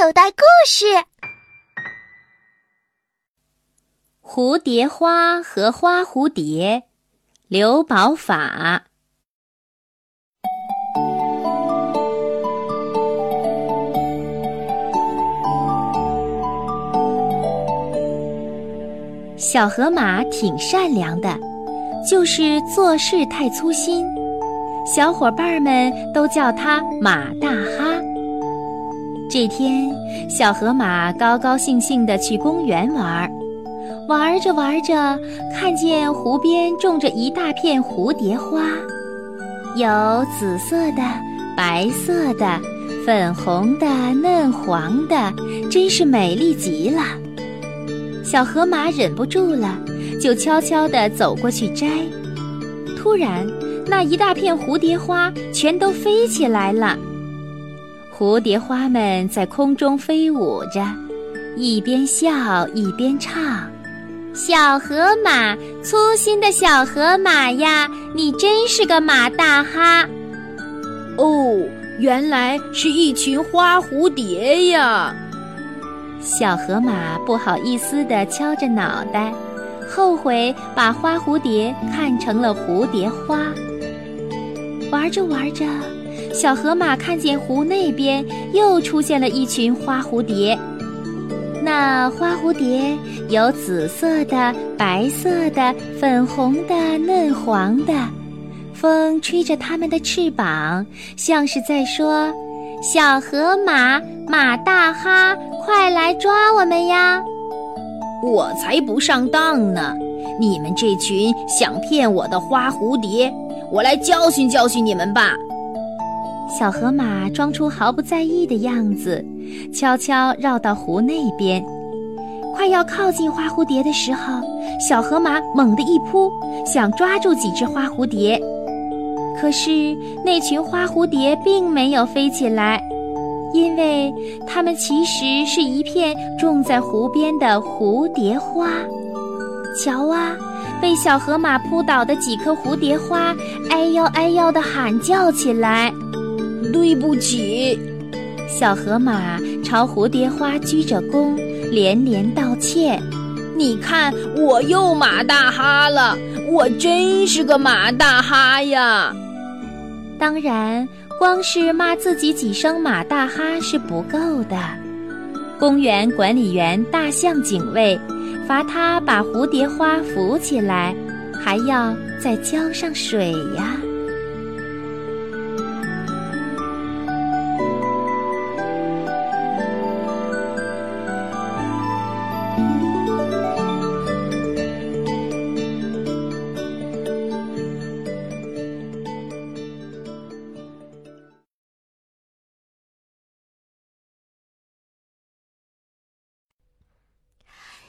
口袋故事：蝴蝶花和花蝴蝶，刘宝法。小河马挺善良的，就是做事太粗心，小伙伴们都叫它马大。这天，小河马高高兴兴地去公园玩儿，玩着玩着，看见湖边种着一大片蝴蝶花，有紫色的、白色的、粉红的、嫩黄的，真是美丽极了。小河马忍不住了，就悄悄地走过去摘。突然，那一大片蝴蝶花全都飞起来了。蝴蝶花们在空中飞舞着，一边笑一边唱：“小河马，粗心的小河马呀，你真是个马大哈！”哦，原来是一群花蝴蝶呀！小河马不好意思地敲着脑袋，后悔把花蝴蝶看成了蝴蝶花。玩着玩着。小河马看见湖那边又出现了一群花蝴蝶，那花蝴蝶有紫色的、白色的、粉红的、嫩黄的，风吹着它们的翅膀，像是在说：“小河马，马大哈，快来抓我们呀！”我才不上当呢！你们这群想骗我的花蝴蝶，我来教训教训你们吧！小河马装出毫不在意的样子，悄悄绕到湖那边。快要靠近花蝴蝶的时候，小河马猛地一扑，想抓住几只花蝴蝶。可是那群花蝴蝶并没有飞起来，因为它们其实是一片种在湖边的蝴蝶花。瞧啊，被小河马扑倒的几颗蝴蝶花，哎呦哎呦地喊叫起来。对不起，小河马朝蝴蝶花鞠着躬，连连道歉。你看，我又马大哈了，我真是个马大哈呀！当然，光是骂自己几声马大哈是不够的。公园管理员大象警卫罚他把蝴蝶花扶起来，还要再浇上水呀。